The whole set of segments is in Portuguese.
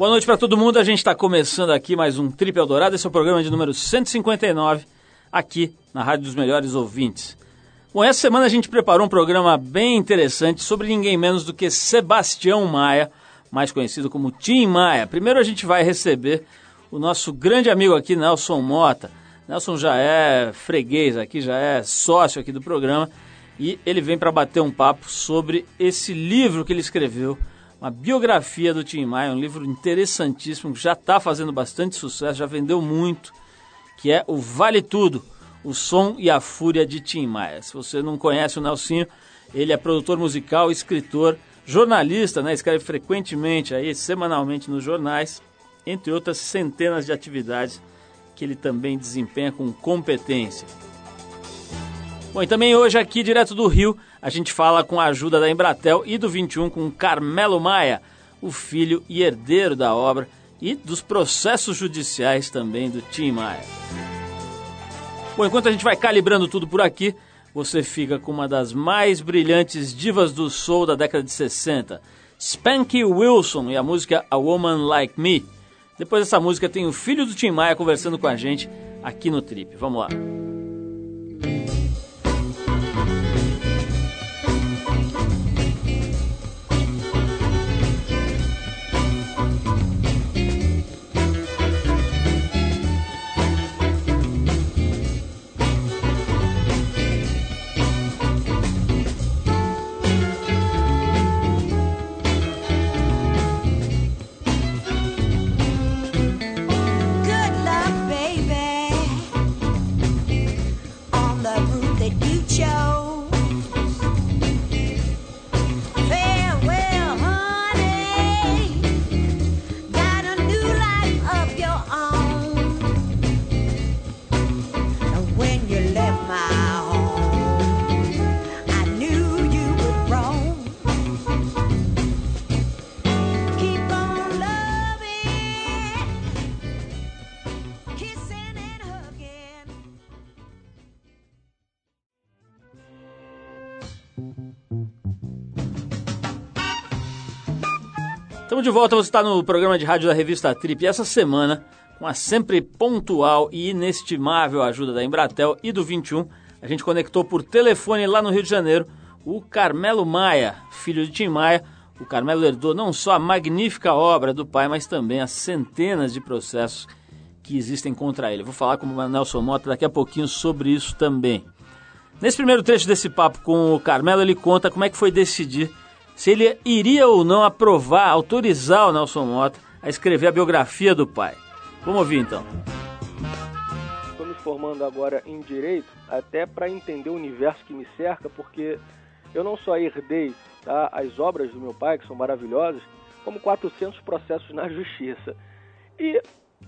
Boa noite para todo mundo. A gente está começando aqui mais um Trip Eldorado. Esse é o programa de número 159, aqui na Rádio dos Melhores Ouvintes. Bom, essa semana a gente preparou um programa bem interessante sobre ninguém menos do que Sebastião Maia, mais conhecido como Tim Maia. Primeiro a gente vai receber o nosso grande amigo aqui, Nelson Mota. Nelson já é freguês aqui, já é sócio aqui do programa e ele vem para bater um papo sobre esse livro que ele escreveu uma biografia do Tim Maia, um livro interessantíssimo, que já está fazendo bastante sucesso, já vendeu muito, que é o Vale Tudo, o som e a fúria de Tim Maia. Se você não conhece o Nelsinho, ele é produtor musical, escritor, jornalista, né? escreve frequentemente aí, semanalmente nos jornais, entre outras centenas de atividades que ele também desempenha com competência. Bom, e também hoje aqui, direto do Rio, a gente fala com a ajuda da Embratel e do 21 com Carmelo Maia, o filho e herdeiro da obra, e dos processos judiciais também do Tim Maia. Bom, enquanto a gente vai calibrando tudo por aqui, você fica com uma das mais brilhantes divas do soul da década de 60, Spanky Wilson e a música A Woman Like Me. Depois dessa música tem o filho do Tim Maia conversando com a gente aqui no Trip. Vamos lá. Estamos de volta, você está no programa de rádio da revista Trip. E essa semana, com a sempre pontual e inestimável ajuda da Embratel e do 21, a gente conectou por telefone lá no Rio de Janeiro o Carmelo Maia, filho de Tim Maia. O Carmelo herdou não só a magnífica obra do pai, mas também as centenas de processos que existem contra ele. Vou falar com o Nelson Mota daqui a pouquinho sobre isso também. Nesse primeiro trecho desse papo com o Carmelo, ele conta como é que foi decidir se ele iria ou não aprovar, autorizar o Nelson Mota a escrever a biografia do pai. Vamos ouvir então. Estou me formando agora em direito, até para entender o universo que me cerca, porque eu não só herdei tá, as obras do meu pai, que são maravilhosas, como 400 processos na justiça. E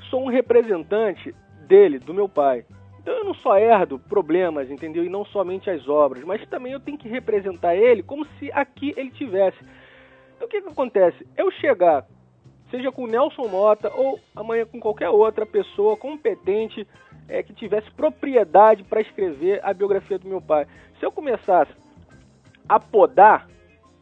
sou um representante dele, do meu pai. Então eu não só herdo problemas, entendeu? E não somente as obras, mas também eu tenho que representar ele como se aqui ele tivesse. Então o que, que acontece? Eu chegar, seja com Nelson Mota ou amanhã com qualquer outra pessoa competente é, que tivesse propriedade para escrever a biografia do meu pai. Se eu começasse a podar,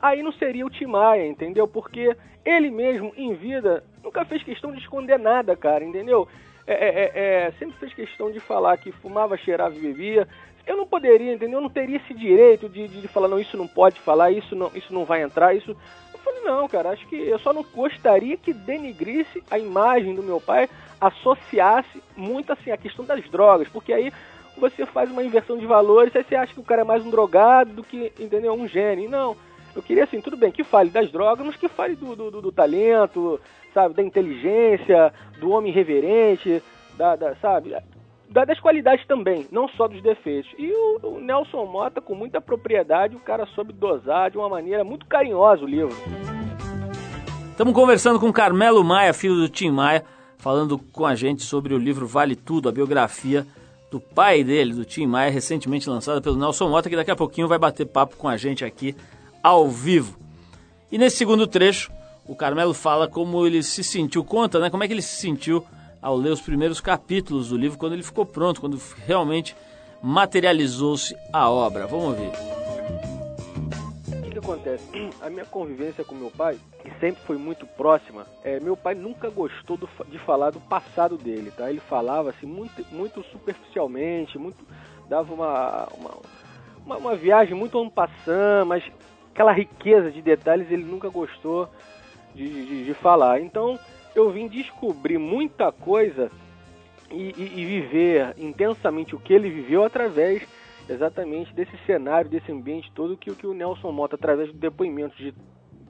aí não seria o Timaya, entendeu? Porque ele mesmo, em vida, nunca fez questão de esconder nada, cara, entendeu? É, é, é, é, sempre fez questão de falar que fumava, cheirava e bebia. Eu não poderia, entendeu? Eu não teria esse direito de, de, de, falar, não, isso não pode falar, isso não, isso não vai entrar, isso. Não, cara, acho que eu só não gostaria que denigrisse a imagem do meu pai, associasse muito assim a questão das drogas, porque aí você faz uma inversão de valores, aí você acha que o cara é mais um drogado do que, entendeu? Um gênio. Não. Eu queria, assim, tudo bem, que fale das drogas, mas que fale do, do, do, do talento, sabe, da inteligência, do homem reverente, da, da sabe, da, das qualidades também, não só dos defeitos. E o, o, Nelson Mota, com muita propriedade, o cara soube dosar de uma maneira muito carinhosa o livro. Estamos conversando com Carmelo Maia, filho do Tim Maia, falando com a gente sobre o livro Vale Tudo, a biografia do pai dele, do Tim Maia, recentemente lançada pelo Nelson Mota, que daqui a pouquinho vai bater papo com a gente aqui ao vivo. E nesse segundo trecho, o Carmelo fala como ele se sentiu, conta, né? Como é que ele se sentiu ao ler os primeiros capítulos do livro, quando ele ficou pronto, quando realmente materializou-se a obra. Vamos ouvir. acontece? A minha convivência com meu pai, que sempre foi muito próxima, é, meu pai nunca gostou do, de falar do passado dele, tá? Ele falava assim muito, muito superficialmente, muito dava uma, uma, uma, uma viagem muito passando, mas aquela riqueza de detalhes ele nunca gostou de, de, de falar. Então eu vim descobrir muita coisa e, e, e viver intensamente o que ele viveu através exatamente desse cenário, desse ambiente todo que, que o Nelson Mota, através do depoimento de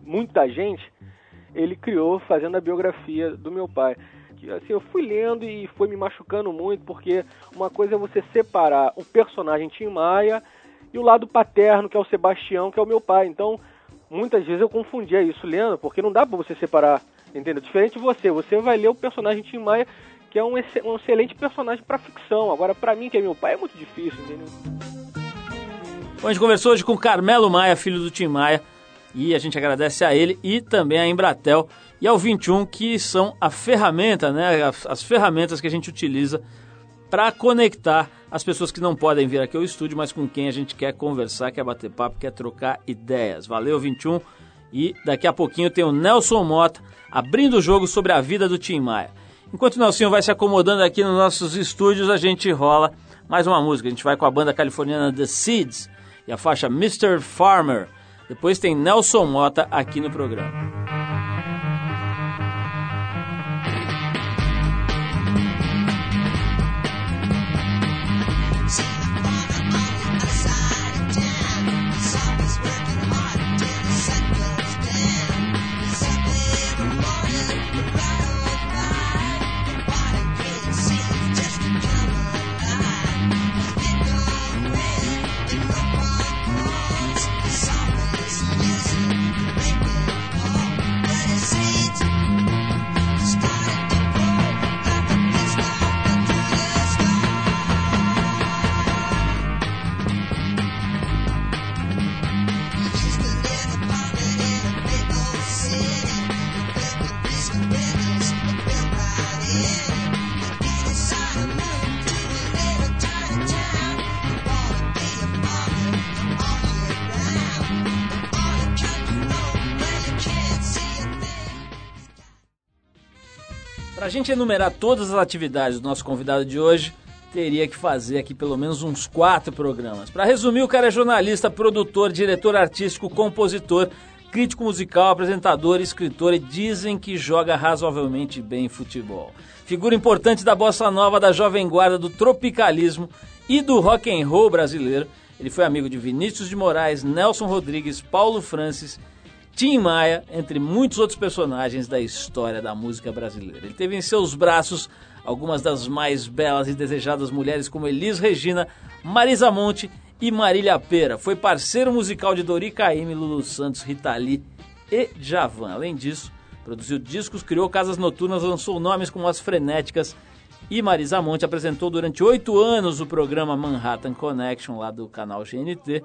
muita gente, ele criou fazendo a biografia do meu pai. Que, assim, eu fui lendo e foi me machucando muito, porque uma coisa é você separar o personagem Tim Maia e o lado paterno, que é o Sebastião, que é o meu pai. Então, muitas vezes eu confundia isso lendo, porque não dá para você separar, entendeu? Diferente de você, você vai ler o personagem Tim Maia, que é um, um excelente personagem para ficção. Agora, para mim, que é meu pai, é muito difícil, entendeu? Bom, a gente conversou hoje com Carmelo Maia, filho do Tim Maia, e a gente agradece a ele e também a Embratel e ao 21, que são a ferramenta, né, as, as ferramentas que a gente utiliza para conectar as pessoas que não podem vir aqui ao estúdio, mas com quem a gente quer conversar, quer bater papo, quer trocar ideias. Valeu, 21. E daqui a pouquinho tem o Nelson Mota abrindo o jogo sobre a vida do Tim Maia. Enquanto o Nelson vai se acomodando aqui nos nossos estúdios, a gente rola mais uma música. A gente vai com a banda californiana The Seeds e a faixa Mr. Farmer. Depois tem Nelson Mota aqui no programa. Gente enumerar todas as atividades do nosso convidado de hoje, teria que fazer aqui pelo menos uns quatro programas. Para resumir, o cara é jornalista, produtor, diretor artístico, compositor, crítico musical, apresentador, escritor e dizem que joga razoavelmente bem futebol. Figura importante da bossa nova, da jovem guarda, do tropicalismo e do rock and roll brasileiro. Ele foi amigo de Vinícius de Moraes, Nelson Rodrigues, Paulo Francis Tim Maia, entre muitos outros personagens da história da música brasileira. Ele teve em seus braços algumas das mais belas e desejadas mulheres como Elis Regina, Marisa Monte e Marília Pera. Foi parceiro musical de Dori Caymmi, Lulu Santos, Rita Lee e Javan. Além disso, produziu discos, criou casas noturnas, lançou nomes como As Frenéticas e Marisa Monte apresentou durante oito anos o programa Manhattan Connection lá do canal GNT.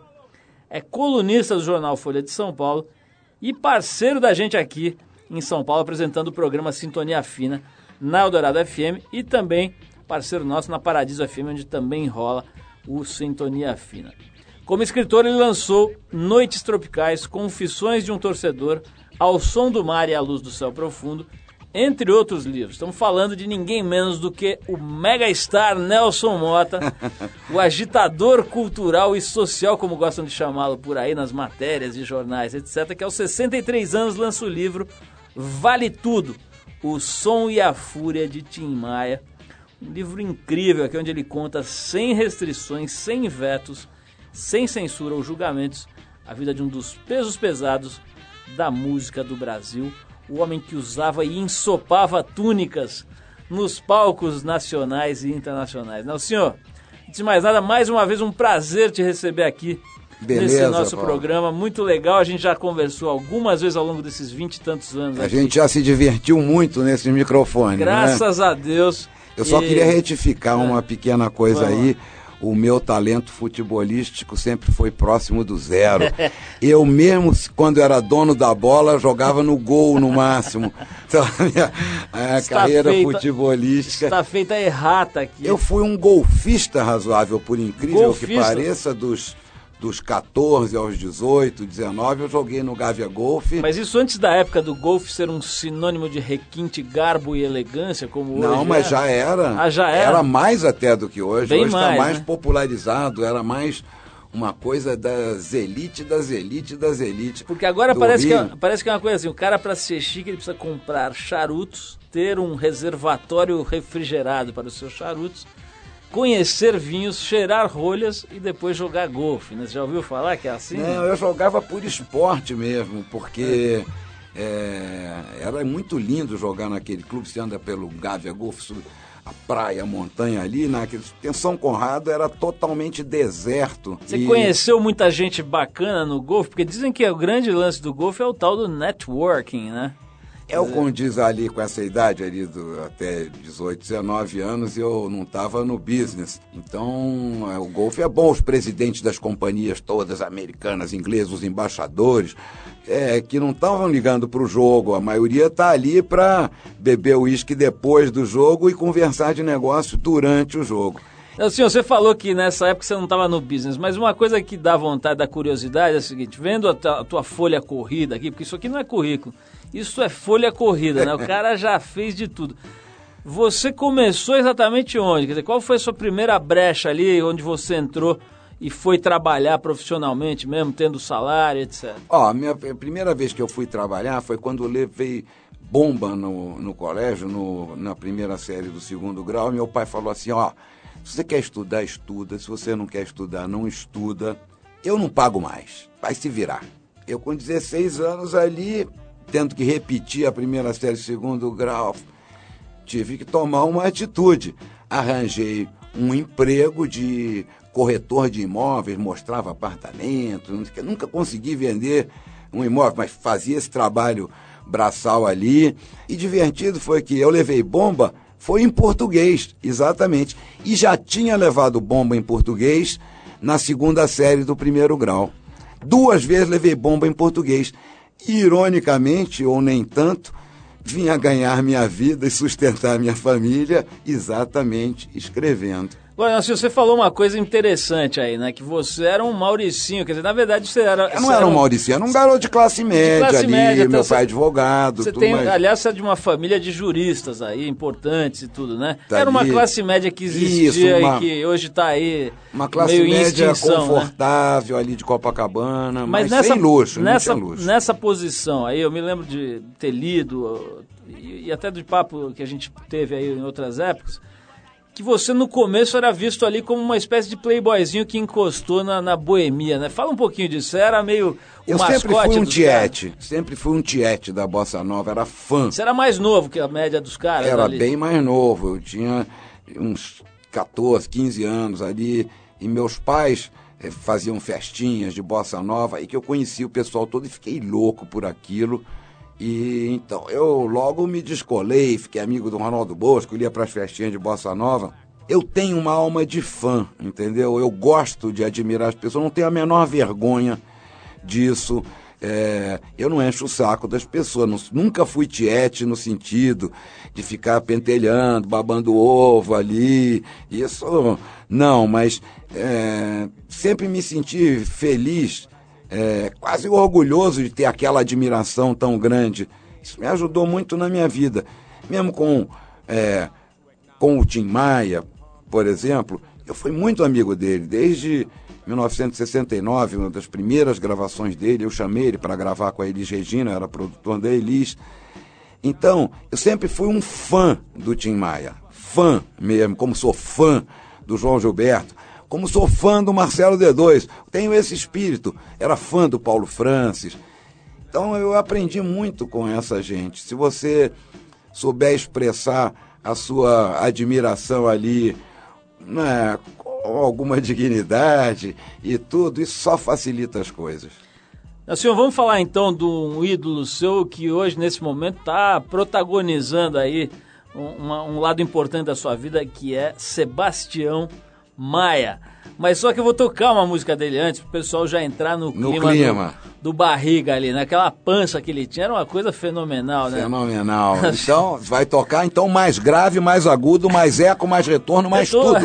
É colunista do jornal Folha de São Paulo e parceiro da gente aqui em São Paulo, apresentando o programa Sintonia Fina na Eldorado FM e também parceiro nosso na Paradiso FM, onde também rola o Sintonia Fina. Como escritor, ele lançou Noites Tropicais, Confissões de um Torcedor, Ao Som do Mar e à Luz do Céu Profundo entre outros livros. Estamos falando de ninguém menos do que o mega star Nelson Mota, o agitador cultural e social, como gostam de chamá-lo por aí nas matérias e jornais, etc., que aos 63 anos lança o livro Vale Tudo, O Som e a Fúria de Tim Maia. Um livro incrível aqui onde ele conta sem restrições, sem vetos, sem censura ou julgamentos, a vida de um dos pesos pesados da música do Brasil o homem que usava e ensopava túnicas nos palcos nacionais e internacionais. Não, senhor, antes de mais nada, mais uma vez um prazer te receber aqui Beleza, nesse nosso Paulo. programa. Muito legal, a gente já conversou algumas vezes ao longo desses vinte e tantos anos. A aqui. gente já se divertiu muito nesse microfone. Né? Graças né? a Deus. Eu só queria retificar é. uma pequena coisa Vamos aí. Lá o meu talento futebolístico sempre foi próximo do zero. Eu mesmo, quando era dono da bola, jogava no gol no máximo. Então, a minha a carreira feita, futebolística. Está feita errata aqui. Eu fui um golfista razoável, por incrível golfista. que pareça, dos dos 14 aos 18, 19, eu joguei no Gávea Golf. Mas isso antes da época do golfe ser um sinônimo de requinte, garbo e elegância, como Não, hoje mas é? já era. Ah, já era? Era mais até do que hoje. Bem hoje está mais, mais né? popularizado, era mais uma coisa das elites, das elites, das elites. Porque agora parece que, é, parece que é uma coisa assim, o cara para ser chique ele precisa comprar charutos, ter um reservatório refrigerado para os seus charutos, conhecer vinhos, cheirar rolhas e depois jogar golfe, né? Você já ouviu falar que é assim? Não, eu jogava por esporte mesmo, porque é, era muito lindo jogar naquele clube. Você anda pelo Gávea Golf, sul- a praia, a montanha ali. Naquele, em São Conrado era totalmente deserto. Você E- conheceu muita gente bacana no golfe? Porque dizem que o grande lance do golfe é o tal do networking, né? É o condiz ali com essa idade ali, do, até 18, 19 anos, eu não estava no business. Então, é, o golfe é bom. Os presidentes das companhias todas, americanas, inglesas, os embaixadores, é, que não estavam ligando para o jogo. A maioria está ali para beber uísque depois do jogo e conversar de negócio durante o jogo. Assim, você falou que nessa época você não estava no business, mas uma coisa que dá vontade, dá curiosidade é a seguinte, vendo a tua, a tua folha corrida aqui, porque isso aqui não é currículo, isso é folha corrida, né? O cara já fez de tudo. Você começou exatamente onde? Quer dizer, qual foi a sua primeira brecha ali, onde você entrou e foi trabalhar profissionalmente mesmo, tendo salário, etc? Ó, a minha a primeira vez que eu fui trabalhar foi quando eu levei bomba no, no colégio, no, na primeira série do segundo grau. Meu pai falou assim: ó, se você quer estudar, estuda. Se você não quer estudar, não estuda. Eu não pago mais. Vai se virar. Eu, com 16 anos ali, tendo que repetir a primeira série do segundo grau, tive que tomar uma atitude. Arranjei um emprego de corretor de imóveis, mostrava apartamento, nunca consegui vender um imóvel, mas fazia esse trabalho braçal ali. E divertido foi que eu levei bomba, foi em português, exatamente. E já tinha levado bomba em português na segunda série do primeiro grau. Duas vezes levei bomba em português. Ironicamente, ou nem tanto, vinha ganhar minha vida e sustentar minha família exatamente escrevendo. Agora, Nelson, você falou uma coisa interessante aí, né? Que você era um Mauricinho, quer dizer, na verdade você era... Eu não você era um Maurício, era um garoto de classe média classe ali, média, então meu você- pai advogado, Você tudo tem, mais. aliás, você é de uma família de juristas aí, importantes e tudo, né? Tá Era uma ali. classe média que existia Isso, uma- e que hoje está aí Uma classe meio média né? confortável ali de Copacabana, mas, Mas nessa, sem luxo, nessa, luxo. nessa posição aí, eu me lembro de ter lido, e, e até do papo que a gente teve aí em outras épocas, que você no começo era visto ali como uma espécie de playboyzinho que encostou na, na boemia, né? Fala um pouquinho disso, você era meio o Eu sempre fui um dos caras. tiete, sempre fui um tiete da Bossa Nova, era fã. Você era mais novo que a média dos caras Era ali. bem mais novo, eu tinha uns 14, 15 anos ali, e meus pais eh, faziam festinhas de bossa nova, e que eu conheci o pessoal todo e fiquei louco por aquilo. E então eu logo me descolei, fiquei amigo do Ronaldo Bosco, ia para as festinhas de bossa nova. Eu tenho uma alma de fã, entendeu? Eu gosto de admirar as pessoas, não tenho a menor vergonha disso. É, eu não encho o saco das pessoas, não- nunca fui tiete no sentido de ficar pentelhando, babando ovo ali. Isso não, mas é, sempre me senti feliz, é, quase orgulhoso de ter aquela admiração tão grande. Isso me ajudou muito na minha vida. Mesmo com, é, com o Tim Maia, por exemplo, eu fui muito amigo dele, desde 1969, uma das primeiras gravações dele, eu chamei ele para gravar com a Elis Regina, era produtor da Elis. Então, eu sempre fui um fã do Tim Maia, fã mesmo, como sou fã do João Gilberto, como sou fã do Marcelo D2, tenho esse espírito, era fã do Paulo Francis. Então eu aprendi muito com essa gente. Se você souber expressar a sua admiração ali, né, com alguma dignidade e tudo, isso só facilita as coisas. Senhor, vamos falar então de um ídolo seu que hoje, nesse momento, está protagonizando aí um, um lado importante da sua vida, que é Sebastião Maia. Mas só que eu vou tocar uma música dele antes, para o pessoal já entrar no No clima, clima. Do, do Barriga ali, naquela pança que ele tinha, era uma coisa fenomenal, né? Fenomenal. Então, vai tocar então mais grave, mais agudo, mais eco, mais retorno, mais tudo.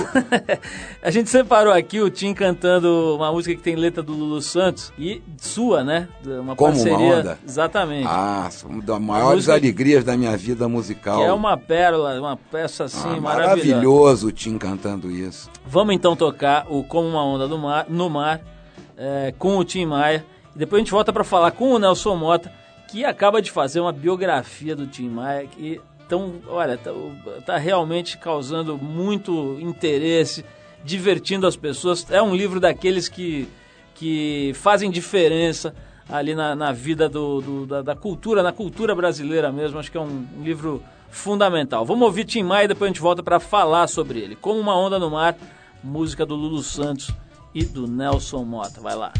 a gente separou aqui o Tim cantando uma música que tem letra do Lulu Santos e sua, né? Uma Como uma parceria. onda. Exatamente. Ah, uma das maiores alegrias da minha vida musical. que é uma pérola, uma peça assim Ah, maravilhosa. maravilhoso o Tim cantando isso. Vamos então tocar o Como uma Onda do mar, no Mar é, com o Tim Maia. E depois a gente volta para falar com o Nelson Mota, que acaba de fazer uma biografia do Tim Maia. Que tão, olha, tá, tá realmente causando muito interesse, divertindo as pessoas. É um livro daqueles que, que fazem diferença ali na, na vida do, do- da, da cultura, na cultura brasileira mesmo. Acho que é um livro fundamental. Vamos ouvir Tim Maia e depois a gente volta para falar sobre ele. Como uma onda no mar, música do Lulu Santos e do Nelson Mota. Vai lá.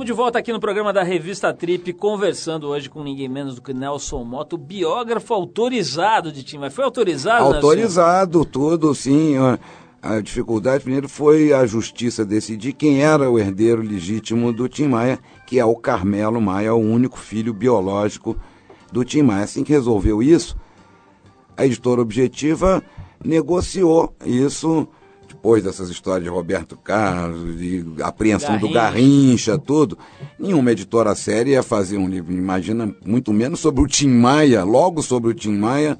Estamos de volta aqui no programa da Revista Trip, conversando hoje com ninguém menos do que Nelson Mota, o biógrafo autorizado de Tim Maia. Foi autorizado, Nelson? Autorizado, tudo, sim. A dificuldade primeiro foi a justiça decidir quem era o herdeiro legítimo do Tim Maia, que é o Carmelo Maia, o único filho biológico do Tim Maia. Assim que resolveu isso, a editora Objetiva negociou isso depois dessas histórias de Roberto Carlos, de apreensão do Garrincha. Garrincha, tudo. Nenhuma editora séria ia fazer um livro, imagina, muito menos sobre o Tim Maia, logo sobre o Tim Maia,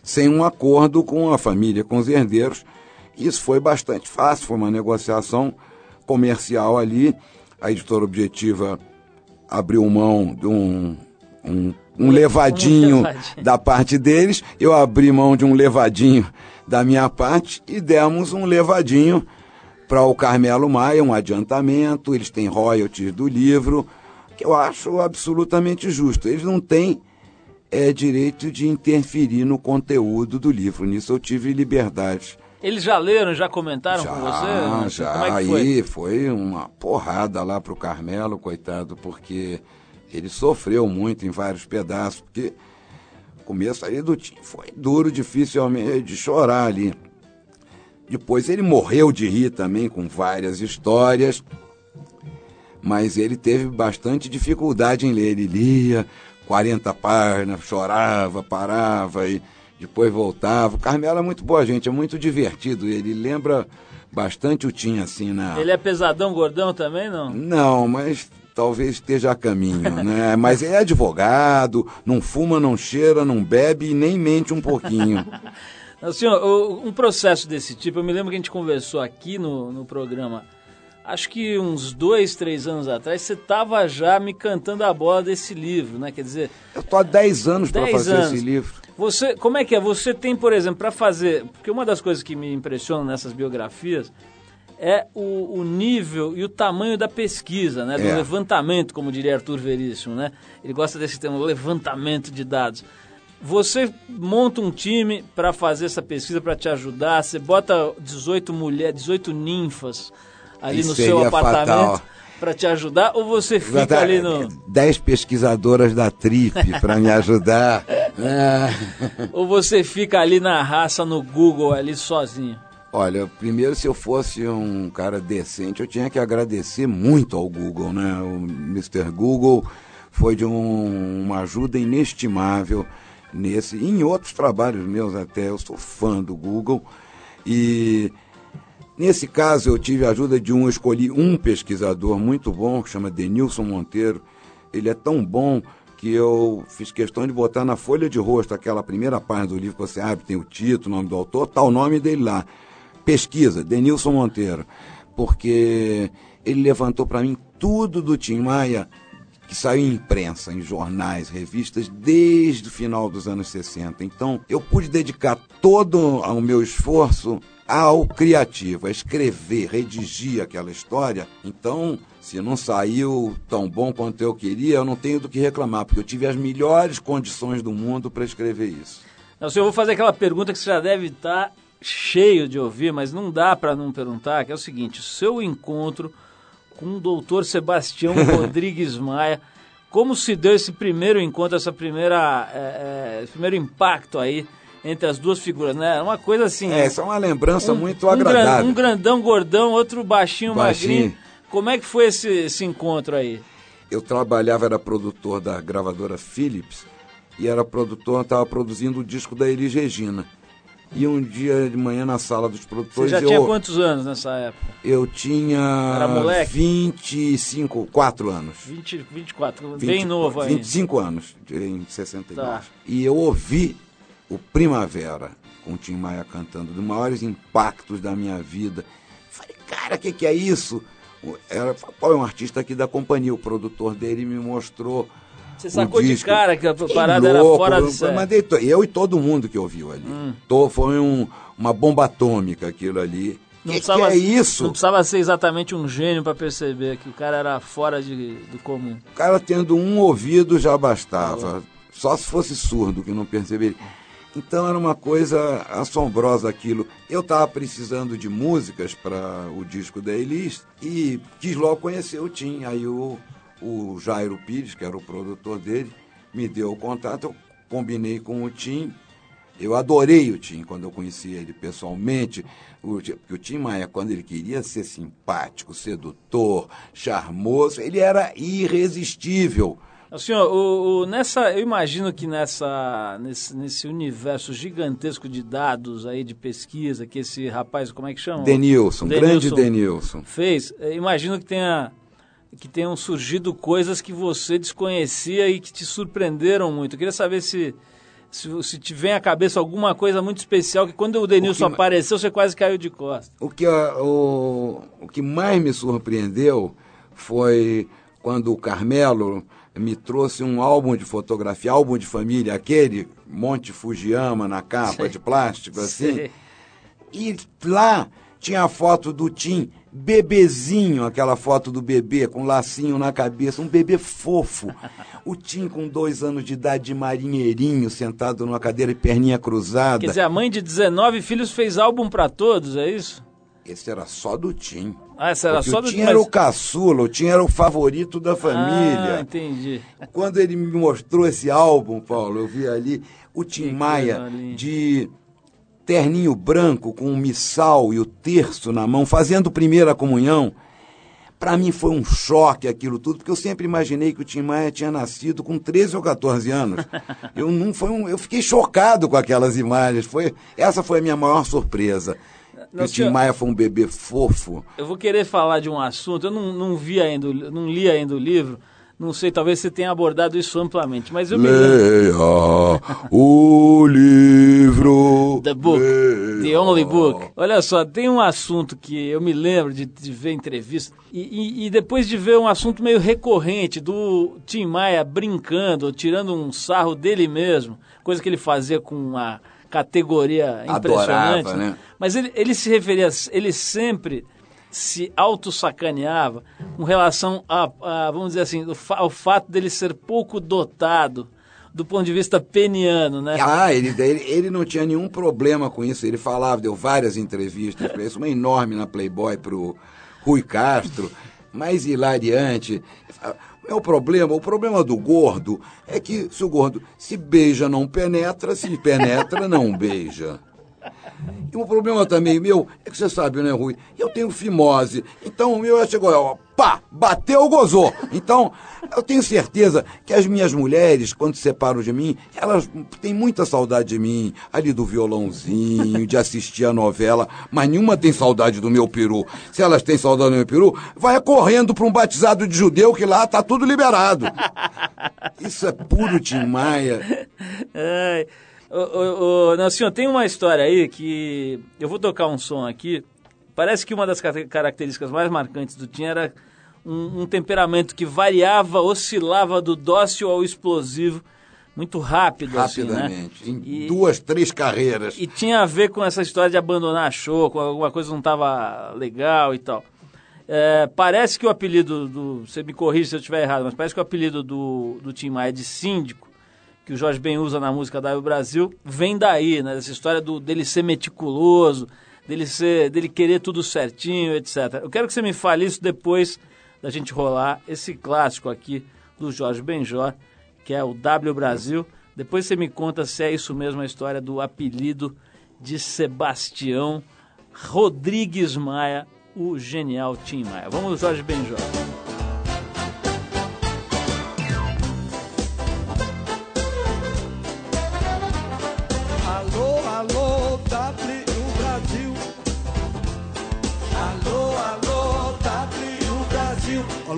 sem um acordo com a família, com os herdeiros. Isso foi bastante fácil, foi uma negociação comercial ali. A editora Objetiva abriu mão de um, um, um levadinho. da parte deles, eu abri mão de um levadinho da minha parte e demos um levadinho para o Carmelo Maia, um adiantamento, eles têm royalties do livro, que eu acho absolutamente justo. Eles não têm é, direito de interferir no conteúdo do livro, nisso eu tive liberdade. Eles já leram, já comentaram com você? Já, Como é que foi? aí foi uma porrada lá pro Carmelo, coitado, porque ele sofreu muito em vários pedaços, porque o começo do time foi duro, difícil de chorar ali. Depois ele morreu de rir também com várias histórias, mas ele teve bastante dificuldade em ler. Ele lia 40 páginas, chorava, parava e depois voltava. O Carmelo é muito boa gente, é muito divertido. Ele lembra bastante o Tim assim na. Ele é pesadão, gordão também, não? Não, mas talvez esteja a caminho, né? Mas é advogado, não fuma, não cheira, não bebe e nem mente um pouquinho. Senhor, o- um processo desse tipo, eu me lembro que a gente conversou aqui no, no programa, acho que uns dois, três anos atrás, você estava já me cantando a bola desse livro, né? Quer dizer, Eu tô há 10 anos para 10 fazer anos. esse livro. Você, como é que é? Você tem, por exemplo, para fazer. Porque uma das coisas que me impressiona nessas biografias é o, o nível e o tamanho da pesquisa, né? Do É. levantamento, como diria Arthur Veríssimo, né? Ele gosta desse termo, levantamento de dados. Você monta um time para fazer essa pesquisa, para te ajudar, você bota 18 mulheres, 18 ninfas ali no Seria seu apartamento. para te ajudar ou você fica ali no. Dez pesquisadoras da TRIP para me ajudar. Ah. Ou você fica ali na raça no Google, ali sozinho? Olha, primeiro, se eu fosse um cara decente, eu tinha que agradecer muito ao Google, né? O Mr. Google foi de um, uma ajuda inestimável nesse em outros trabalhos meus até. Eu sou fã do Google e nesse caso eu tive a ajuda de um, escolhi um pesquisador muito bom que chama Denilson Monteiro. Ele é tão bom que eu fiz questão de botar na folha de rosto aquela primeira página do livro que você abre, tem o título, o nome do autor, tá o nome dele lá. Pesquisa, Denilson Monteiro. Porque ele levantou para mim tudo do Tim Maia que saiu em imprensa, em jornais, revistas, desde o final dos anos 60. Então, eu pude dedicar todo o meu esforço ao criativo, a escrever, redigir aquela história. Então, se não saiu tão bom quanto eu queria, eu não tenho do que reclamar, porque eu tive as melhores condições do mundo para escrever isso. Não, senhor, eu vou fazer aquela pergunta que você já deve estar cheio de ouvir, mas não dá para não perguntar, que é o seguinte, o seu encontro com o doutor Sebastião Rodrigues Maia, como se deu esse primeiro encontro, essa primeira, é, é, esse primeiro impacto aí entre as duas figuras, né? Uma coisa assim. É, essa é uma lembrança um, muito agradável. Um, grandão, gordão, outro baixinho, baixinho. magrinho. Como é que foi esse, esse encontro aí? Eu trabalhava, era produtor da gravadora Philips e era produtor, estava produzindo o disco da Elis Regina. E um dia de manhã na sala dos produtores. Você já eu, tinha quantos anos nessa época? Eu tinha. Era moleque? 25, 4 anos. 20, 24, 20, bem novo aí. 25 anos, em 69. Tá. E eu ouvi o Primavera, com o Tim Maia cantando, dos maiores impactos da minha vida. Falei, cara, o que, que é isso? Era, qual é um artista aqui da companhia? O produtor dele me mostrou você sacou de cara que a parada louco, era fora de série. Mandei, eu e todo mundo que ouviu ali. Hum. Tô, foi um, uma bomba atômica aquilo ali. Não que, precisava, que é isso? Não precisava ser exatamente um gênio para perceber que o cara era fora de, do comum. O cara tendo um ouvido já bastava. Só se fosse surdo que não perceberia. Então era uma coisa assombrosa aquilo. Eu estava precisando de músicas para o disco da Elis e quis logo conhecer o Tim. Aí o o Jairo Pires, que era o produtor dele, me deu o contato, eu combinei com o Tim. Eu adorei o Tim quando eu conheci ele pessoalmente. O, porque o Tim Maia, quando ele queria ser simpático, sedutor, charmoso, ele era irresistível. Senhor, o, o, nessa, eu imagino que nessa, nesse, nesse universo gigantesco de dados aí de pesquisa que esse rapaz, como é que chama? Denilson, Denilson grande Denilson. Fez, imagino que tenha que tenham surgido coisas que você desconhecia e que te surpreenderam muito. Eu queria saber se, se, se te vem à cabeça alguma coisa muito especial que quando o Denilson o que, apareceu você quase caiu de costas. O que, o, o que mais me surpreendeu foi quando o Carmelo me trouxe um álbum de fotografia, álbum de família, aquele Monte Fujiyama na capa de plástico, assim. E lá tinha a foto do Tim bebezinho, aquela foto do bebê com lacinho na cabeça, um bebê fofo. O Tim com dois anos de idade de marinheirinho, sentado numa cadeira e perninha cruzada. Quer dizer, a mãe de 19 filhos fez álbum para todos, é isso? Esse era só do Tim. Ah, esse era Porque só o do Tim Tim. era o caçula, o Tim era o favorito da família. Ah, entendi. Quando ele me mostrou esse álbum, Paulo, eu vi ali o Tim Que Maia de terninho branco com o missal e o terço na mão, fazendo primeira comunhão. Para mim foi um choque aquilo tudo, porque eu sempre imaginei que o Tim Maia tinha nascido com 13 ou 14 anos. Eu não foi um, eu fiquei chocado com aquelas imagens. Foi, essa foi a minha maior surpresa. Que Não, o Tim Maia foi um bebê fofo. Eu vou querer falar de um assunto, eu não, não vi ainda, não li ainda o livro, não sei, talvez você tenha abordado isso amplamente, mas eu me lembro. Leia o livro. The book, the only book. Olha só, tem um assunto que eu me lembro de, de ver entrevista e, e- e depois de ver um assunto meio recorrente do Tim Maia brincando, tirando um sarro dele mesmo, coisa que ele fazia com uma categoria impressionante. Adorava, né? Mas ele, ele se referia, ele sempre se auto-sacaneava com relação a, a, vamos dizer assim, ao fato dele ser pouco dotado do ponto de vista peniano, né? Ah, ele, ele, ele não tinha nenhum problema com isso. Ele falava, deu várias entrevistas para isso, uma enorme na Playboy pro Rui Castro. mais hilariante. É o problema, o problema do gordo é que se o gordo se beija não penetra, se penetra não beija. E um problema também meu é que você sabe, né, Rui? Eu tenho fimose. Então o meu chegou, ó, pá, bateu, gozou. Então, eu tenho certeza que as minhas mulheres, quando se separam de mim, elas têm muita saudade de mim, ali do violãozinho, de assistir a novela, mas nenhuma tem saudade do meu peru. Se elas têm saudade do meu peru, vai correndo para um batizado de judeu que lá tá tudo liberado. Isso é puro Tim Maia. Ai. Ô, ô, ô, Nelson, tem uma história aí que eu vou tocar um som aqui. Parece que uma das características mais marcantes do Tim era um, um temperamento que variava, oscilava do dócil ao explosivo muito rápido, Rapidamente, assim, né? em e, duas, três carreiras. E tinha a ver com essa história de abandonar show, com alguma coisa não estava legal e tal. É, parece que o apelido do. Você me corrige se eu estiver errado, mas parece que o apelido do, do Tim Maia de síndico que o Jorge Ben usa na música da Brasil, vem daí, né? Essa história do, dele ser meticuloso, dele, ser, dele querer tudo certinho, etc. Eu quero que você me fale isso depois da gente rolar esse clássico aqui do Jorge Benjor, que é o W Brasil. Depois você me conta se é isso mesmo a história do apelido de Sebastião Rodrigues Maia, o genial Tim Maia. Vamos, Jorge Benjor.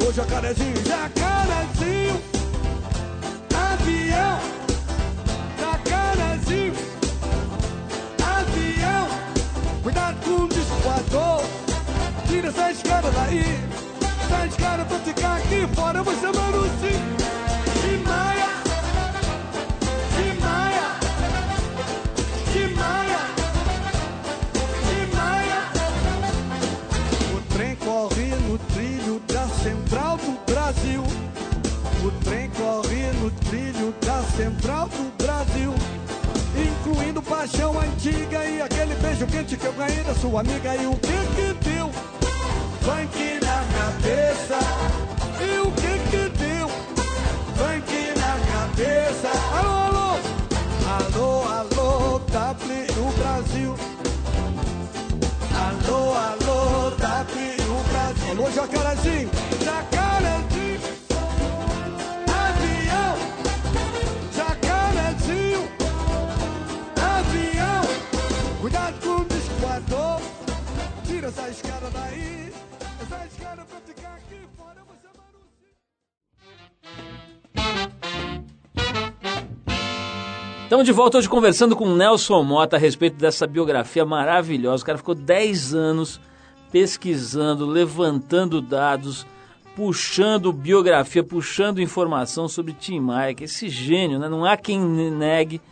Alô, jacarezinho, jacarezinho, avião, jacarezinho, avião, cuidado com o discoador, tira essa escada daí, essa escada pra ficar aqui fora, você manda o sim, sua amiga. E o que que deu? Funk na cabeça. E o que que deu? Funk na cabeça. Alô, alô. Alô, alô, W Brasil. Alô, alô, W Brasil. Alô, Jacarezinho, escada daí. Pra ficar aqui fora, você Estamos de volta hoje conversando com Nelson Mota a respeito dessa biografia maravilhosa. O cara ficou 10 anos pesquisando, levantando dados, puxando biografia, puxando informação sobre Tim Maia, é esse gênio, né? Não há quem negue.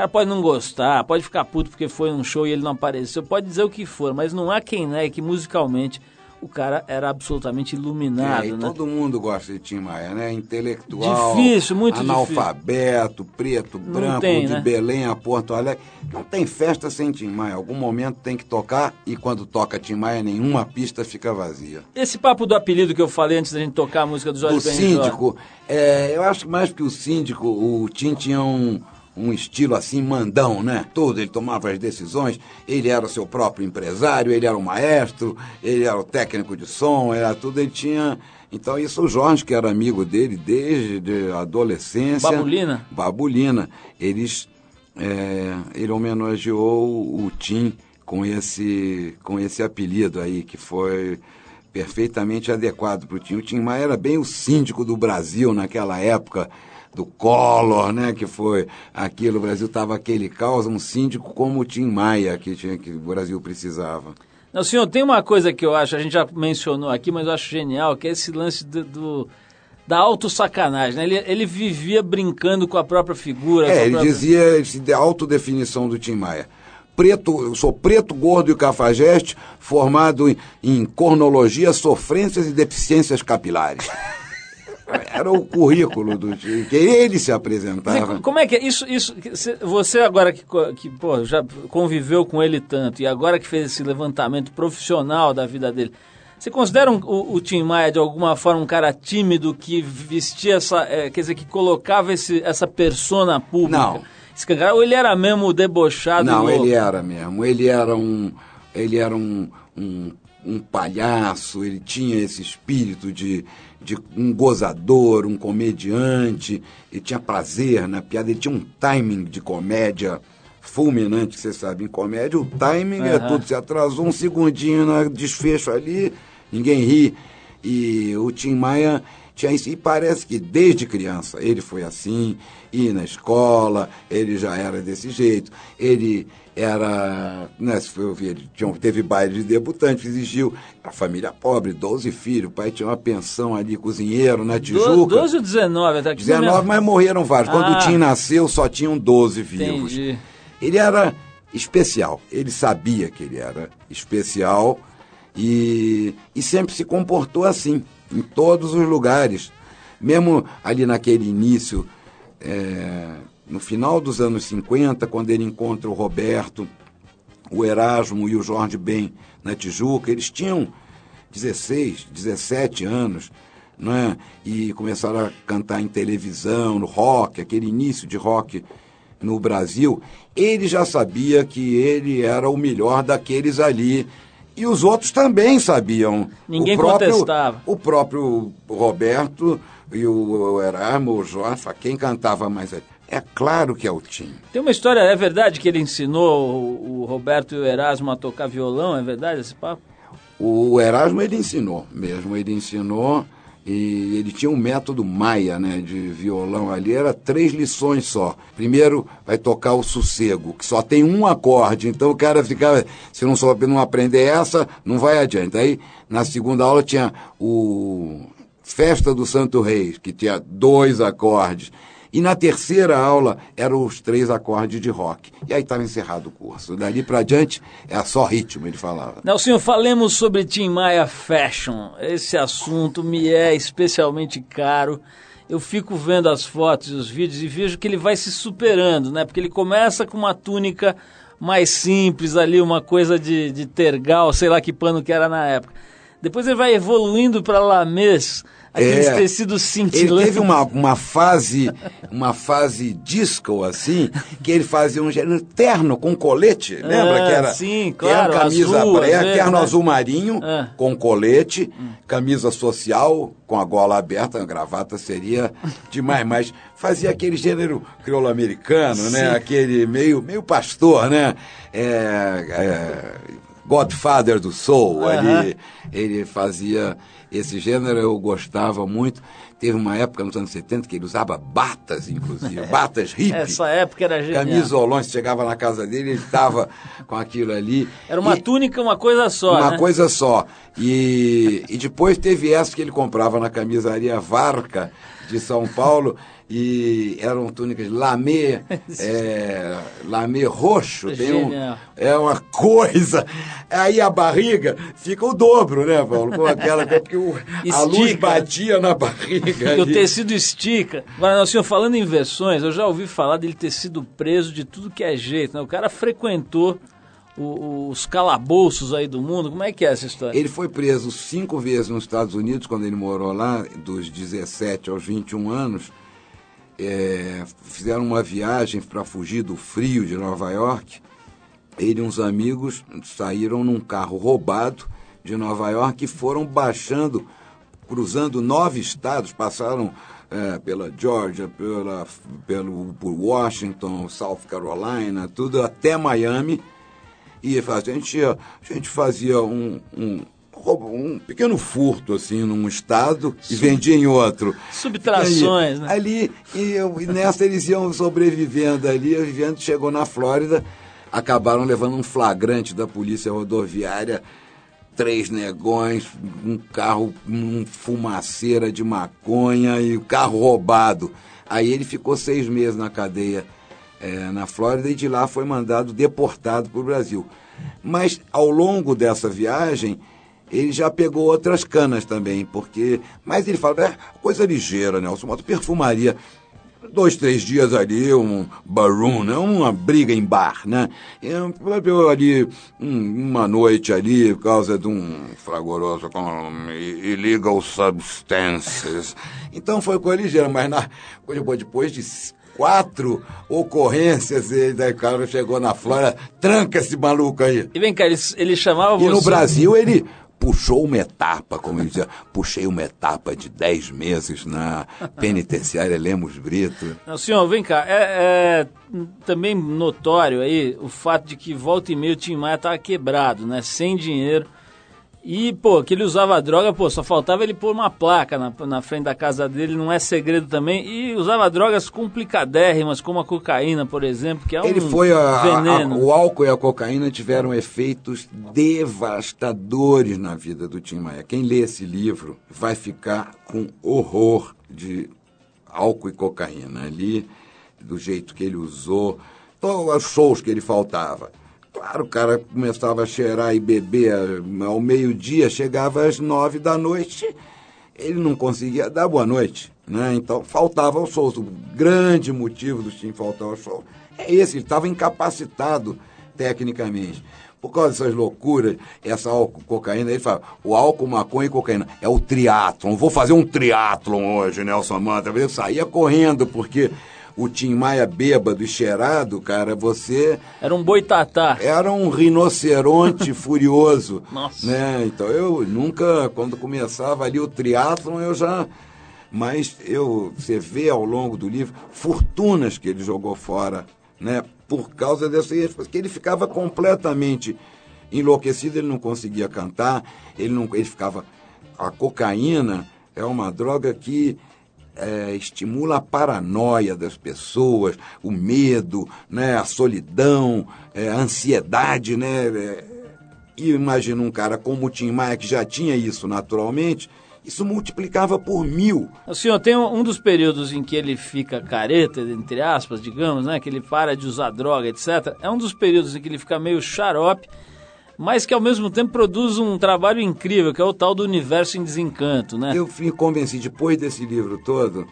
O cara pode não gostar, pode ficar puto porque foi num show e ele não apareceu, pode dizer o que for, mas não há quem negue que musicalmente o cara era absolutamente iluminado, É, e né? todo mundo gosta de Tim Maia, né? Intelectual, Difícil, muito analfabeto, preto, Não branco, tem, de né? Belém a Porto Alegre. Não tem festa sem Tim Maia. Algum momento tem que tocar e quando toca Tim Maia, nenhuma pista fica vazia. Esse papo do apelido que eu falei antes da gente tocar a música do Jorge O síndico, é, eu acho que mais que o síndico, o Tim tinha um, um estilo assim mandão, né? Tudo, ele tomava as decisões, ele era o seu próprio empresário, ele era o maestro, ele era o técnico de som, era tudo, ele tinha... Então isso o Jorge, que era amigo dele desde a adolescência... Babulina? Babulina. Eles, é, ele homenageou o Tim com esse, com esse apelido aí, que foi perfeitamente adequado para o Tim. O Tim Maia era bem o síndico do Brasil naquela época, do Collor, né, que foi aquilo, o Brasil estava aquele caos, um síndico como o Tim Maia que, tinha, que o Brasil precisava. Não, senhor, tem uma coisa que eu acho, a gente já mencionou aqui, mas eu acho genial, que é esse lance do, do- da autossacanagem. Né? Ele, ele vivia brincando com a própria figura. a É, ele própria- dizia de autodefinição do Tim Maia. Preto, eu sou preto, gordo e cafajeste, formado em, em cornologia, sofrências e deficiências capilares. Era o currículo do Tim, que ele se apresentava. co- como é que é isso? isso você agora que, que pô, já conviveu com ele tanto e agora que fez esse levantamento profissional da vida dele, Você considera um, o, o, Tim Maia de alguma forma um cara tímido que vestia essa, é, quer dizer, que colocava esse, essa persona pública? Não. Escancar, ou ele era mesmo debochado? Não, ele era mesmo. Ele era um, ele era um, um, um palhaço. Ele tinha esse espírito de, de um gozador, um comediante. Ele tinha prazer na piada. Ele tinha um timing de comédia fulminante, que você sabe, em comédia, o timing uhum. é tudo. Se atrasou um segundinho no desfecho ali, ninguém ri. E o Tim Maia tinha isso. E parece que desde criança ele foi assim, e na escola, ele já era desse jeito. Ele era, né, se foi ele tinha, teve baile de debutante, exigiu a família pobre, 12 filhos, o pai tinha uma pensão ali, cozinheiro, na Tijuca. 12 ou 19? Até 19, mas morreram vários. Ah. Quando o Tim nasceu, só tinham 12 vivos. Entendi. Ele era especial, ele sabia que ele era especial e, e sempre se comportou assim, em todos os lugares. Mesmo ali naquele início, é, no final dos anos 50, quando ele encontra o Roberto, o Erasmo e o Jorge Ben na Tijuca, eles tinham 16, 17 anos, né? e começaram a cantar em televisão, no rock, aquele início de rock no Brasil, ele já sabia que ele era o melhor daqueles ali. E os outros também sabiam. Ninguém o próprio, contestava. O próprio Roberto e o Erasmo, o Jorge, quem cantava mais ali? É claro que é o Tim. Tem uma história, é verdade que ele ensinou o, Roberto e o Erasmo a tocar violão, é verdade esse papo? O Erasmo ele ensinou mesmo, ele ensinou e ele tinha um método maia, né, de violão ali, era três lições só. Primeiro vai tocar o sossego, que só tem um acorde, então o cara ficava, se não souber não aprender essa, não vai adiante. Aí na segunda aula tinha o Festa do Santo Reis, que tinha dois acordes. E na terceira aula eram os três acordes de rock. E aí estava encerrado o curso. Dali para diante é só ritmo, ele falava. Nelson, falemos sobre Tim Maia Fashion. Esse assunto me é especialmente caro. Eu fico vendo as fotos e os vídeos e vejo que ele vai se superando, né? Porque ele começa com uma túnica mais simples ali, uma coisa de, de tergal, sei lá que pano que era na época. Depois ele vai evoluindo para lamês Aqueles é, tecidos cintilantes. Ele teve uma, uma fase, uma fase disco, assim, que ele fazia um gênero terno com colete, lembra? Ah, que era, sim, claro, era camisa azul, vezes, terno né? azul marinho Ah. com colete, camisa social com a gola aberta, a gravata seria demais, mas fazia aquele gênero crioulo americano, né? Aquele meio, meio pastor, né? É, é, Godfather do Soul, Aham. ali, ele fazia esse gênero, eu gostava muito. Teve uma época nos anos 70 que ele usava batas, inclusive, batas hippie. Essa época era genial. Camisolões, chegava na casa dele, ele estava com aquilo ali. Era uma E- túnica, uma coisa só, uma né? coisa só. E, e depois teve essa que ele comprava na camisaria Varca de São Paulo. E eram túnicas lamê, é, lamê roxo. Tem um, é uma coisa. Aí a barriga fica o dobro, né, Paulo? Com aquela, porque o- a luz batia na barriga. Porque o tecido estica. Agora, não, senhor, falando em versões, eu já ouvi falar dele ter sido preso de tudo que é jeito. Né? O cara frequentou os calabouços aí do mundo. Como é que é essa história? Ele foi preso cinco vezes nos Estados Unidos, quando ele morou lá, dos 17 aos 21 anos. É, fizeram uma viagem para fugir do frio de Nova York. Ele e uns amigos saíram num carro roubado de Nova York e foram baixando, cruzando nove estados, passaram é, pela Georgia, pela, pelo, por Washington, South Carolina, tudo até Miami. E a gente, a gente fazia um, um, um pequeno furto assim num estado e vendia em outro. Subtrações, aí, né? Ali, e, eu- e nessa eles iam sobrevivendo ali, vivendo, chegou na Flórida, acabaram levando um flagrante da polícia rodoviária, três negões, um carro, um fumaceira de maconha e o carro roubado. Aí ele ficou seis meses na cadeia eh, na Flórida e de lá foi mandado deportado para o Brasil. Mas ao longo dessa viagem, ele já pegou outras canas também, porque. Mas ele fala, é coisa ligeira, Nelson, uma perfumaria. dois, três dias ali, um barroom, né? uma briga em bar, né? Eu, ali, um, uma noite ali, por causa de um fragoroso com illegal substances. Então foi coisa ligeira, mas na, depois de quatro ocorrências, e daí o cara chegou na Flórida, tranca esse maluco aí. E vem cá, ele, ele chamava E você... no Brasil ele puxou uma etapa, como ele dizia, puxei uma etapa de dez meses na penitenciária Lemos Brito. Não, senhor, vem cá, é, é também notório aí o fato de que volta e meia o Tim Maia tava quebrado, né, sem dinheiro, e, pô, que ele usava droga, pô, só faltava ele pôr uma placa na, na frente da casa dele, não é segredo também. E usava drogas complicadérrimas, como a cocaína, por exemplo, que é um Ele foi a, veneno. a- o álcool e a cocaína tiveram efeitos devastadores na vida do Tim Maia. Quem lê esse livro vai ficar com horror de álcool e cocaína ali, do jeito que ele usou, todos os shows que ele faltava. Claro, o cara começava a cheirar e beber ao meio-dia, chegava às nove da noite, ele não conseguia dar boa noite, né? Então faltava ao show. O grande motivo do Tim faltar ao show é esse, ele estava incapacitado tecnicamente. Por causa dessas loucuras, essa álcool, cocaína, ele fala, o álcool, maconha e cocaína é o triatlon. Vou fazer um triatlon hoje, Nelson Manta. Eu saía correndo, porque o Tim Maia bêbado e cheirado, cara, você Era um boitatá. era um rinoceronte furioso. Nossa. Né? Então eu nunca, quando começava ali o triatlon, eu já. Mas eu, você vê ao longo do livro fortunas que ele jogou fora, né? Por causa dessa porque ele ficava completamente enlouquecido, ele não conseguia cantar, ele não, ele ficava. A cocaína é uma droga que é, estimula a paranoia das pessoas, o medo, né, a solidão, é, a ansiedade, né? é, e imagina um cara como o Tim Maia, que já tinha isso naturalmente, isso multiplicava por mil. O senhor tem um, dos períodos em que ele fica careta, entre aspas, digamos, né? Que ele para de usar droga, etc. É um dos períodos em que ele fica meio xarope, mas que ao mesmo tempo produz um trabalho incrível, que é o tal do universo em desencanto, né? Eu fui convencido, depois desse livro todo,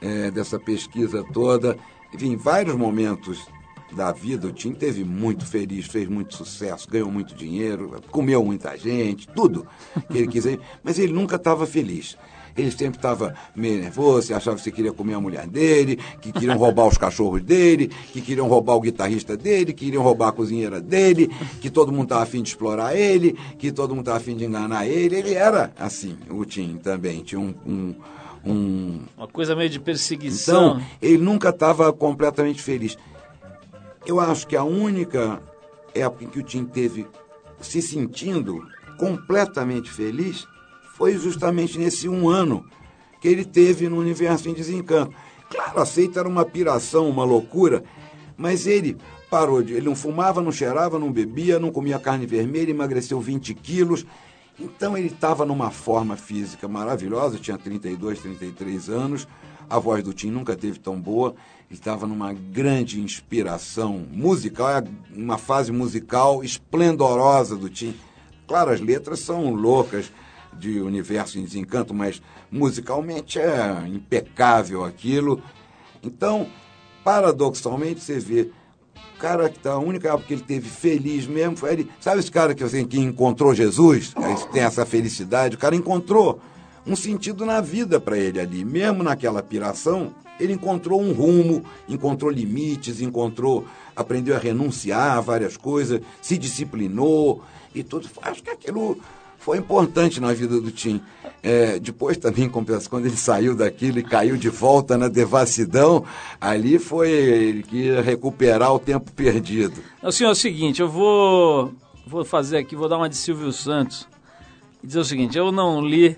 é, dessa pesquisa toda, enfim, em vários momentos da vida, o Tim teve muito feliz, fez muito sucesso, ganhou muito dinheiro, comeu muita gente, tudo que ele quiser, mas ele nunca estava feliz. Ele sempre estava meio nervoso, achava que você queria comer a mulher dele, que queriam roubar os cachorros dele, que queriam roubar o guitarrista dele, que queriam roubar a cozinheira dele, que todo mundo estava afim de explorar ele, que todo mundo estava afim de enganar ele. Ele era assim, o Tim também. Tinha um- um, um Uma coisa meio de perseguição. então, ele nunca estava completamente feliz. Eu acho que a única época em que o Tim teve se sentindo completamente feliz foi justamente nesse um ano que ele teve no Universo em Desencanto. Claro, aceita era uma piração, uma loucura, mas ele parou de. Ele não fumava, não cheirava, não bebia, não comia carne vermelha, emagreceu 20 quilos. Então ele estava numa forma física maravilhosa, tinha 32, 33 anos, a voz do Tim nunca teve tão boa, ele estava numa grande inspiração musical, é uma fase musical esplendorosa do Tim. Claro, as letras são loucas de Universo em Desencanto, mas musicalmente é impecável aquilo. Então, paradoxalmente, você vê o cara que tá, a única época que ele teve feliz mesmo foi ele. Sabe esse cara que, assim, que encontrou Jesus? Que tem essa felicidade? O cara encontrou um sentido na vida para ele ali. Mesmo naquela piração, ele encontrou um rumo, encontrou limites, encontrou. aprendeu a renunciar a várias coisas, se disciplinou e tudo. Acho que aquilo foi importante na vida do Tim. É, depois também, quando ele saiu daquilo e caiu de volta na devassidão, ali foi ele que ia recuperar o tempo perdido. Não, senhor, é o seguinte, eu vou, vou fazer aqui, vou dar uma de Silvio Santos e dizer o seguinte, eu não li,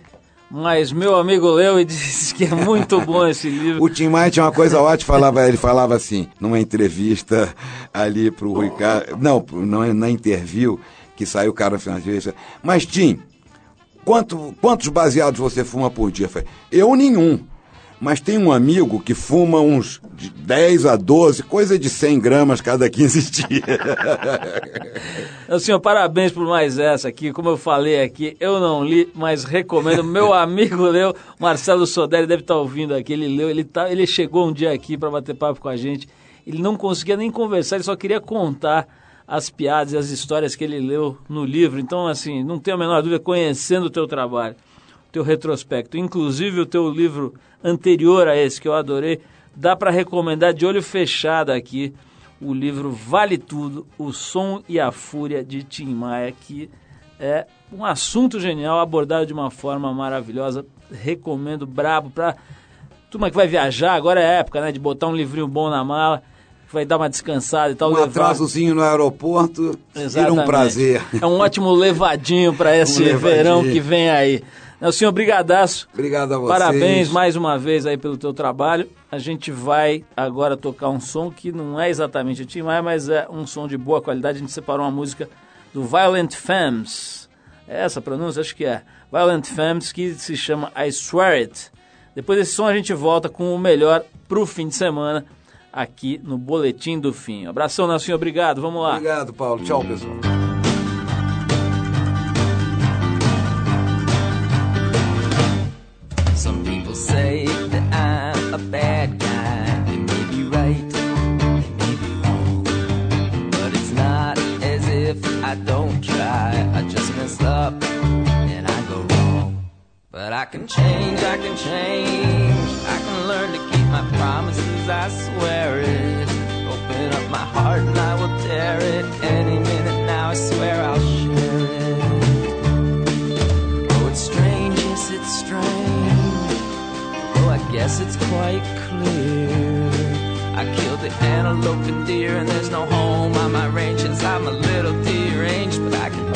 mas meu amigo leu e disse que é muito bom esse livro. O Tim Maia tinha uma coisa ótima, falava, ele falava assim, numa entrevista ali pro Rui Carlos, não, não, na interview, que saiu o cara no final entrevista, mas Tim, quanto, quantos baseados você fuma por dia? Eu falei, eu nenhum. Mas tem um amigo que fuma uns de 10 a 12, coisa de 100 gramas cada 15 dias. Senhor, parabéns por mais essa aqui. Como eu falei aqui, eu não li, mas recomendo. Meu amigo leu, Marcelo Sodelli deve estar ouvindo aqui. Ele leu, ele, tá, ele chegou um dia aqui para bater papo com a gente. Ele não conseguia nem conversar, ele só queria contar as piadas e as histórias que ele leu no livro. Então, assim, não tenho a menor dúvida, conhecendo o teu trabalho, o teu retrospecto, inclusive o teu livro anterior a esse, que eu adorei, dá para recomendar de olho fechado aqui o livro Vale Tudo, O Som e a Fúria de Tim Maia, que é um assunto genial, abordado de uma forma maravilhosa. Recomendo brabo para turma que vai viajar, agora é época, né, de botar um livrinho bom na mala vai dar uma descansada e tal. Um levar... atrasozinho no aeroporto vira um prazer. É um ótimo levadinho para esse um verão que vem aí. Nelson, brigadaço. Obrigado a vocês. Parabéns mais uma vez aí pelo teu trabalho. A gente vai agora tocar um som que não é exatamente o Tim Maia, mas é um som de boa qualidade. A gente separou uma música do Violent Femmes. É essa pronúncia? Acho que é. Violent Femmes, que se chama I Swear It. Depois desse som a gente volta com o melhor pro fim de semana aqui no Boletim do Fim. Abração, Nelson, obrigado. Vamos lá. Obrigado, Paulo. Tchau, pessoal. Some people say that I'm a bad guy. They may be right, they may be wrong. But it's not as if I don't try. I just mess up and I go wrong. But I can change, I can change. I can learn to keep my promises, I swear it. Open up my heart and I will tear it. Any minute now, I swear I'll share it. Oh, it's strange, yes, it's strange. Oh, I guess it's quite clear. I killed the antelope and deer, and there's no home on my range since I'm a little deranged, but I can